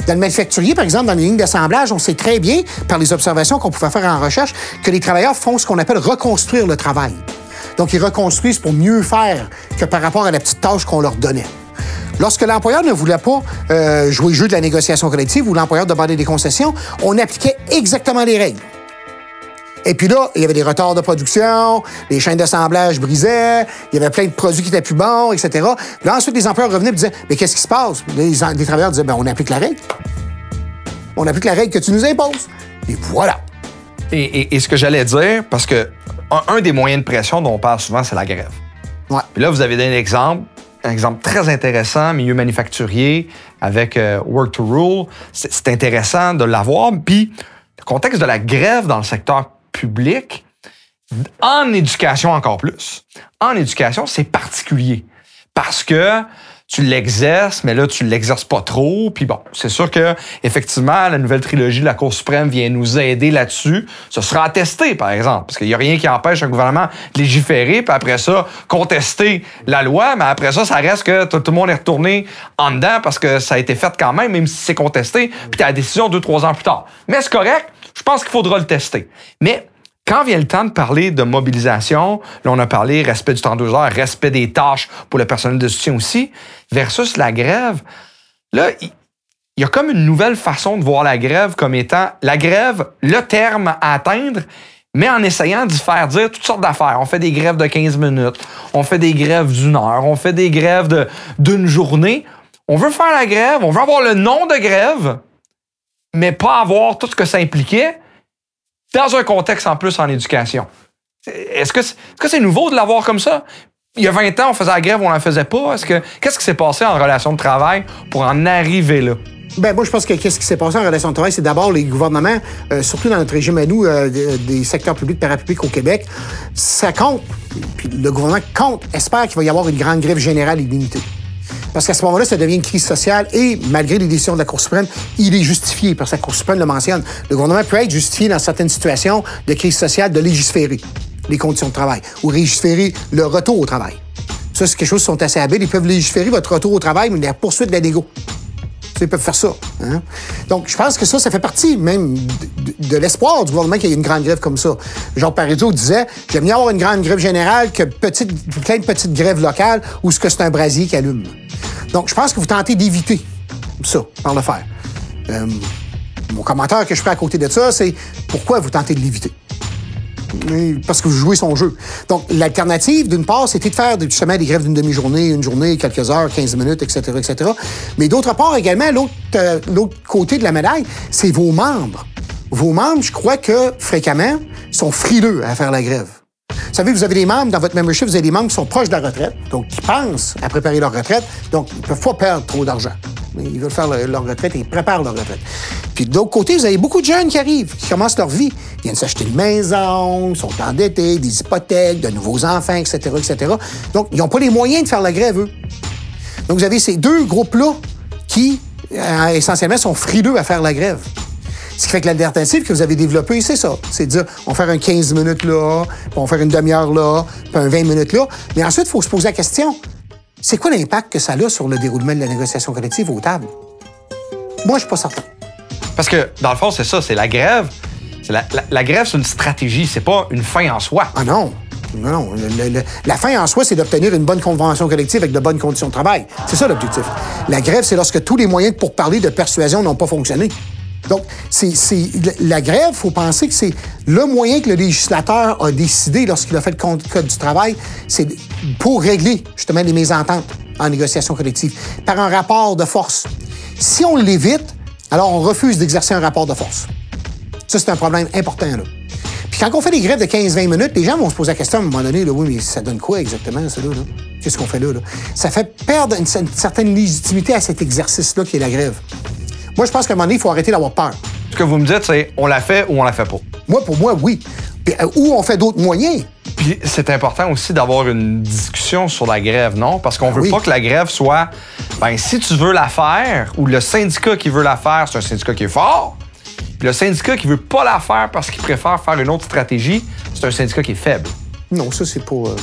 B: Dans le manufacturier, par exemple, dans les lignes d'assemblage, on sait très bien, par les observations qu'on pouvait faire en recherche, que les travailleurs font ce qu'on appelle reconstruire le travail. Donc, ils reconstruisent pour mieux faire que par rapport à la petite tâche qu'on leur donnait. Lorsque l'employeur ne voulait pas euh, jouer le jeu de la négociation collective ou l'employeur demandait des concessions, on appliquait exactement les règles. Et puis là, il y avait des retards de production, les chaînes d'assemblage brisaient, il y avait plein de produits qui étaient plus bons, etc. Puis là, ensuite, les employeurs revenaient et disaient Mais qu'est-ce qui se passe Puis les, travailleurs disaient Ben, on applique la règle. On applique la règle que tu nous imposes. Et voilà.
A: Et, et- et ce que j'allais dire, parce que un, un des moyens de pression dont on parle souvent, c'est la grève.
B: Ouais.
A: Puis là, vous avez donné un exemple, un exemple très intéressant, milieu manufacturier, avec euh, Work to Rule. C'est intéressant de l'avoir. Puis, le contexte de la grève dans le secteur public, en éducation encore plus. En éducation, c'est particulier. Parce que tu l'exerces, mais là, tu l'exerces pas trop. Puis bon, c'est sûr que effectivement, la nouvelle trilogie de la Cour suprême vient nous aider là-dessus. Ce sera attesté, par exemple, parce qu'il n'y a rien qui empêche un gouvernement de légiférer, puis après ça, contester la loi, mais après ça, ça reste que tout tout le monde est retourné en dedans parce que ça a été fait quand même, même si c'est contesté, puis tu as la décision deux, trois ans plus tard. Mais c'est correct, je pense qu'il faudra le tester. Mais quand vient le temps de parler de mobilisation, là, on a parlé respect du 32 heures, respect des tâches pour le personnel de soutien aussi, versus la grève, là, il y a comme une nouvelle façon de voir la grève comme étant la grève, le terme à atteindre, mais en essayant d'y faire dire toutes sortes d'affaires. On fait des grèves de 15 minutes, on fait des grèves d'une heure, on fait des grèves d'une journée. On veut faire la grève, on veut avoir le nom de grève, mais pas avoir tout ce que ça impliquait dans un contexte en plus en éducation. Est-ce que c'est c'est nouveau de l'avoir comme ça? Il y a 20 ans, on faisait la grève, on n'en faisait pas. Est-ce que Qu'est-ce qui s'est passé en relation de travail pour en arriver là?
B: Ben, moi, je pense que qu'est-ce qui s'est passé en relation de travail, c'est d'abord les gouvernements, euh, surtout dans notre régime à nous, euh, des, des secteurs publics, parapublics au Québec, ça compte. Puis le gouvernement compte, espère qu'il va y avoir une grande grève générale illimitée. Parce qu'à ce moment-là, ça devient une crise sociale et, malgré les décisions de la Cour suprême, il est justifié, parce que la Cour suprême le mentionne. Le gouvernement peut être justifié dans certaines situations de crise sociale de légiférer les conditions de travail ou légiférer le retour au travail. Ça, c'est quelque chose qui sont assez habiles. Ils peuvent légiférer votre retour au travail, mais la poursuite de la. Ils peuvent faire ça. hein. Donc, je pense que ça, ça fait partie même de l'espoir du gouvernement qu'il y ait une grande grève comme ça. Jean Parizeau disait J'aime mieux avoir une grande grève générale que petite, plein de petites grèves locales où ce que c'est un brasier qui allume. Donc, je pense que vous tentez d'éviter ça par le faire. Euh, mon commentaire que je fais à côté de ça, c'est pourquoi vous tentez de l'éviter? Parce que vous jouez son jeu. Donc, l'alternative, d'une part, c'était de faire justement des grèves d'une demi-journée, une journée, quelques heures, 15 minutes, etc., etc. Mais d'autre part, également, l'autre euh, l'autre côté de la médaille, c'est vos membres. Vos membres, je crois que, fréquemment, sont frileux à faire la grève. Vous savez, vous avez des membres, dans votre membership, vous avez des membres qui sont proches de la retraite, donc qui pensent à préparer leur retraite, donc ils ne peuvent pas perdre trop d'argent. Ils veulent faire leur, retraite et ils préparent leur retraite. Puis de l'autre côté, vous avez beaucoup de jeunes qui arrivent, qui commencent leur vie. Ils viennent s'acheter une maison, sont endettés, des hypothèques, de nouveaux enfants, etc., etc. Donc, ils n'ont pas les moyens de faire la grève, eux. Donc, vous avez ces deux groupes-là qui, euh, essentiellement, sont frileux à faire la grève. Ce qui fait que l'alternative que vous avez développée, c'est ça. C'est de dire, on va faire un 15 minutes là, puis on va faire une demi-heure là, puis un 20 minutes là. Mais ensuite, il faut se poser la question, c'est quoi l'impact que ça a sur le déroulement de la négociation collective aux tables? Moi, je suis pas certain.
A: Parce que, dans le fond, c'est ça, c'est la grève. La, la- la grève, c'est une stratégie, c'est pas une fin en soi.
B: Ah non. Non, non. Le- le- le- la fin en soi, c'est d'obtenir une bonne convention collective avec de bonnes conditions de travail. C'est ça l'objectif. La grève, c'est lorsque tous les moyens pour parler de persuasion n'ont pas fonctionné. Donc, c'est, la grève, il faut penser que c'est le moyen que le législateur a décidé lorsqu'il a fait le code du travail, c'est pour régler justement les mésententes en négociation collective par un rapport de force. Si on l'évite, alors on refuse d'exercer un rapport de force. Ça, c'est un problème important, là. Puis quand on fait des grèves de 15-20 minutes, les gens vont se poser la question à un moment donné, là, oui, mais ça donne quoi exactement, ça, là? là? Qu'est-ce qu'on fait là? Ça fait perdre une certaine légitimité à cet exercice-là qui est la grève. Moi, je pense qu'à un moment donné, il faut arrêter d'avoir peur.
A: Ce que vous me dites, c'est on la fait ou on la fait pas.
B: Moi, pour moi, oui. Puis, euh, ou on fait d'autres moyens.
A: Puis c'est important aussi d'avoir une discussion sur la grève, non? Parce qu'on veut
B: oui.
A: pas que la grève soit, ben si tu veux la faire, ou le syndicat qui veut la faire, c'est un syndicat qui est fort, puis le syndicat qui veut pas la faire parce qu'il préfère faire une autre stratégie, c'est un syndicat qui est faible.
B: Non, ça, c'est pas... euh,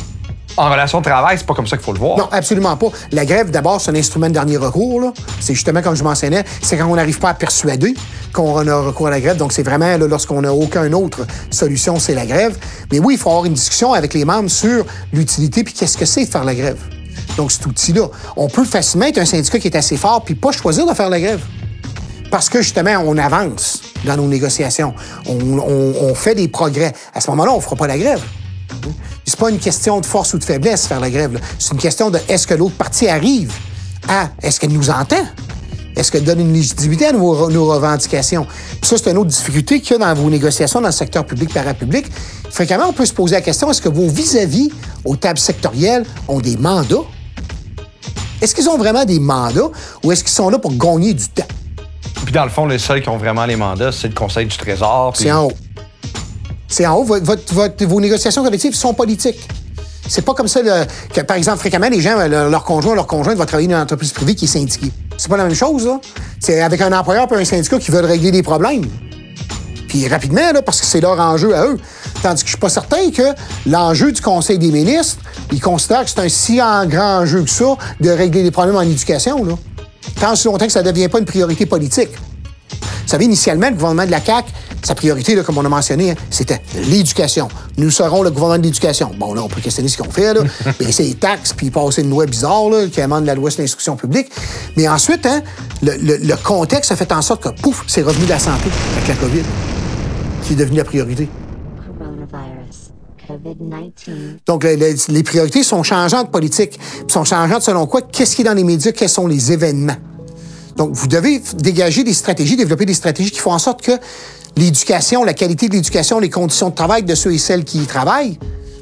A: En relation de travail, c'est pas comme ça qu'il faut le voir.
B: Non, absolument pas. La grève, d'abord, c'est un instrument de dernier recours. C'est justement, comme je mentionnais, c'est quand on n'arrive pas à persuader qu'on a recours à la grève. Donc, c'est vraiment lorsqu'on n'a aucune autre solution, c'est la grève. Mais oui, il faut avoir une discussion avec les membres sur l'utilité puis qu'est-ce que c'est de faire la grève. Donc, cet outil-là. On peut facilement être un syndicat qui est assez fort puis pas choisir de faire la grève. Parce que justement, on avance dans nos négociations. On, on- on fait des progrès. À ce moment-là, on ne fera pas la grève. C'est pas une question de force ou de faiblesse faire la grève. C'est une question de est-ce que l'autre partie arrive à est-ce qu'elle nous entend? Est-ce qu'elle donne une légitimité à nos, nos revendications? Puis ça, c'est une autre difficulté qu'il y a dans vos négociations dans le secteur public parapublic. Fréquemment, on peut se poser la question est-ce que vos vis-à-vis aux tables sectorielles ont des mandats? Est-ce qu'ils ont vraiment des mandats ou est-ce qu'ils sont là pour gagner du temps?
A: Puis dans le fond, les seuls qui ont vraiment les mandats, c'est le Conseil du Trésor. puis-
B: C'est en haut. C'est en haut. Votre- votre- vos négociations collectives sont politiques. C'est pas comme ça que, par exemple, fréquemment, les gens, le- leur conjoint, leur conjointe va travailler dans une entreprise privée qui est syndiquée. C'est pas la même chose, là. C'est avec un employeur et un syndicat qui veulent régler des problèmes. Puis rapidement, là, parce que c'est leur enjeu à eux. Tandis que je suis pas certain que l'enjeu du Conseil des ministres, ils considèrent que c'est un si grand enjeu que ça de régler des problèmes en éducation, là. Tant si longtemps que ça devient pas une priorité politique. Vous savez, initialement, le gouvernement de la CAQ, sa priorité, là, comme on a mentionné, hein, c'était l'éducation. Nous serons le gouvernement de l'éducation. Bon, là, on peut questionner ce qu'on fait, là. Baisser les taxes, puis passer une loi bizarre, là, qui amende la loi sur l'instruction publique. Mais ensuite, hein, le, le- le contexte a fait en sorte que, pouf, c'est revenu de la santé avec la COVID, qui est devenu la priorité.
E: Coronavirus, COVID-19.
B: Donc, les, les- les priorités sont changeantes politiques. Puis sont changeantes selon quoi? Qu'est-ce qui est dans les médias? Quels sont les événements? Donc, vous devez dégager des stratégies, développer des stratégies qui font en sorte que l'éducation, la qualité de l'éducation, les conditions de travail de ceux et celles qui y travaillent,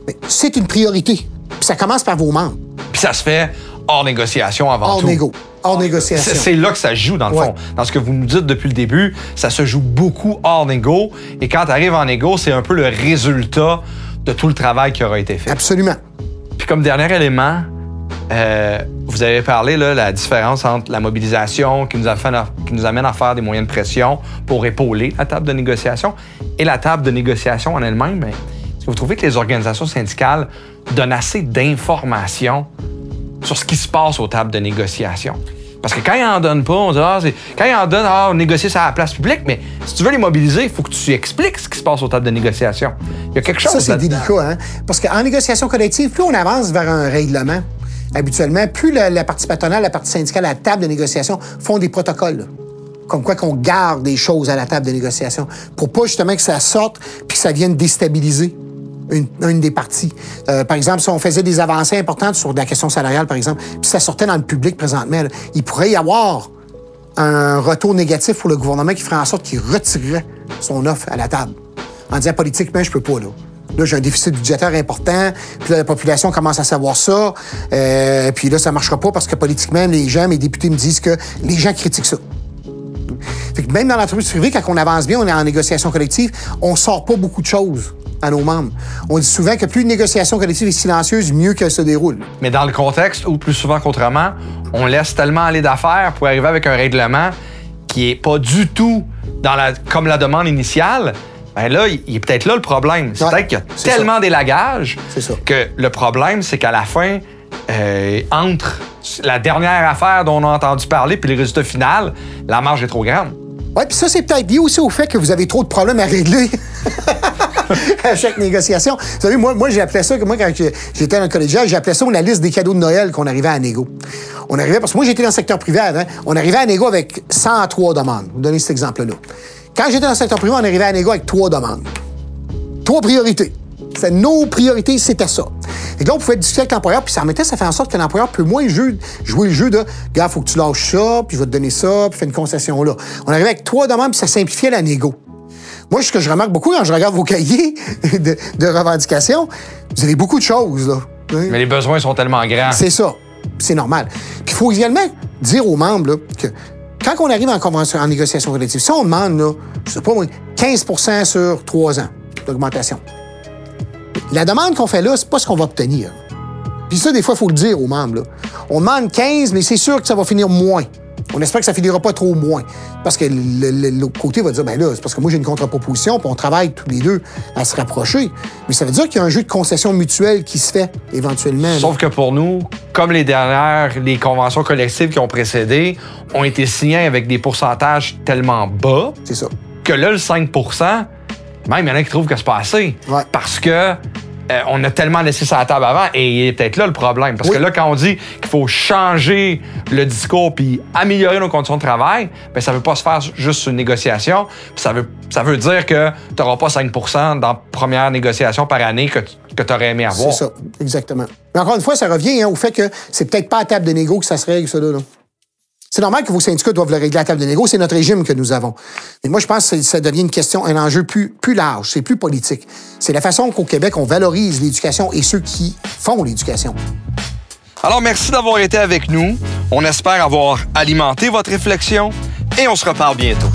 B: ben, c'est une priorité. Puis ça commence par vos membres.
A: Puis ça se fait hors négociation avant
B: Hors
A: tout.
B: négo. Hors négociation.
A: C'est là que ça se joue, dans le
B: Ouais.
A: fond. Dans ce que vous nous dites depuis le début, ça se joue beaucoup hors négo. Et quand tu arrives en négo, c'est un peu le résultat de tout le travail qui aura été fait.
B: Absolument.
A: Puis comme dernier élément, euh, vous avez parlé là, la différence entre la mobilisation qui nous, a fait- qui nous amène à faire des moyens de pression pour épauler la table de négociation et la table de négociation en elle-même. ben, Est-ce que vous trouvez que les organisations syndicales donnent assez d'informations sur ce qui se passe aux tables de négociation? Parce que quand ils en donnent pas, on dit, ah, c'est- quand ils en donnent, ah, on négocie ça à la place publique, mais si tu veux les mobiliser, il faut que tu expliques ce qui se passe aux tables de négociation. Il y a quelque chose
B: Ça, c'est délicat, hein? Parce qu'en négociation collective, plus on avance vers un règlement, habituellement, plus la, partie patronale, la partie syndicale la table de négociation font des protocoles. Comme quoi qu'on garde des choses à la table de négociation. Pour pas justement que ça sorte puis que ça vienne déstabiliser une, des parties. Euh, par exemple, si on faisait des avancées importantes sur la question salariale, par exemple, puis ça sortait dans le public présentement, il pourrait y avoir un retour négatif pour le gouvernement qui ferait en sorte qu'il retirerait son offre à la table. En disant politiquement, je peux pas, là. Là, j'ai un déficit budgétaire important, puis là, la population commence à savoir ça, euh, puis là, ça marchera pas parce que politiquement, les gens, mes députés me disent que les gens critiquent ça. Fait que même dans l'entreprise privée, quand on avance bien, on est en négociation collective, on sort pas beaucoup de choses à nos membres. On dit souvent que plus une négociation collective est silencieuse, mieux qu'elle se déroule.
A: Mais dans le contexte où plus souvent qu'autrement, on laisse tellement aller d'affaires pour arriver avec un règlement qui est pas du tout dans la, comme la demande initiale, ben là, il est peut-être là le problème. C'est
B: Ouais,
A: peut-être qu'il y a tellement d'élagage
B: C'est ça.
A: que le problème, c'est qu'à la fin, euh, entre la dernière affaire dont on a entendu parler puis le résultat final, la marge est trop grande.
B: Oui, puis ça, c'est peut-être lié aussi au fait que vous avez trop de problèmes à régler à chaque négociation. Vous savez, moi, moi j'ai appelé ça, que moi, quand j'étais dans le collégial, j'ai appelé ça la liste des cadeaux de Noël qu'on arrivait à négo. On arrivait, parce que moi, j'étais dans le secteur privé avant, on arrivait à négo avec 103 demandes. Vous donnez cet exemple-là. Quand j'étais dans le secteur privé, on arrivait à négo avec trois demandes. Trois priorités. C'est nos priorités, c'était ça. Et là, on pouvait discuter avec l'employeur, puis ça remettait, ça fait en sorte que l'employeur peut moins jouer le jeu de Gars, faut que tu lâches ça, puis je vais te donner ça, puis fais une concession là. On arrivait avec trois demandes, puis ça simplifiait la négo. Moi, ce que je remarque beaucoup quand je regarde vos cahiers de, de revendications, vous avez beaucoup de choses, là.
A: Mais les besoins sont tellement grands.
B: C'est ça. C'est normal. Puis il faut également dire aux membres là, que quand on arrive en, convention, en négociation collective, si on demande, là, je sais pas moi, 15% sur trois ans d'augmentation, la demande qu'on fait là, c'est pas ce qu'on va obtenir. Puis ça, des fois, il faut le dire aux membres. là. On demande 15, mais c'est sûr que ça va finir moins. On espère que ça finira pas trop moins. Parce que l'autre côté va dire, ben là, c'est parce que moi, j'ai une contre-proposition, puis on travaille tous les deux à se rapprocher. Mais ça veut dire qu'il y a un jeu de concession mutuelle qui se fait éventuellement. là.
A: Sauf que pour nous, comme les dernières, les conventions collectives qui ont précédé ont été signées avec des pourcentages tellement bas
B: C'est ça.
A: que là, le 5% même il y en a qui trouvent que c'est pas assez.
B: Ouais.
A: Parce que euh, on a tellement laissé ça à la table avant et il est peut-être là le problème. Parce
B: Oui.
A: que là, quand on dit qu'il faut changer le discours puis améliorer nos conditions de travail, ben ça veut pas se faire juste sur une négociation. Puis ça veut, ça veut dire que tu n'auras pas 5% dans la première négociation par année que tu aurais aimé avoir.
B: C'est ça, exactement. Mais encore une fois, ça revient hein, au fait que c'est peut-être pas à table de négo que ça se règle, ça, là. C'est normal que vos syndicats doivent le régler à table de négo, c'est notre régime que nous avons. Mais moi, je pense que ça devient une question, un enjeu plus, plus large, c'est plus politique. C'est la façon qu'au Québec, on valorise l'éducation et ceux qui font l'éducation.
A: Alors, merci d'avoir été avec nous. On espère avoir alimenté votre réflexion et on se reparle bientôt.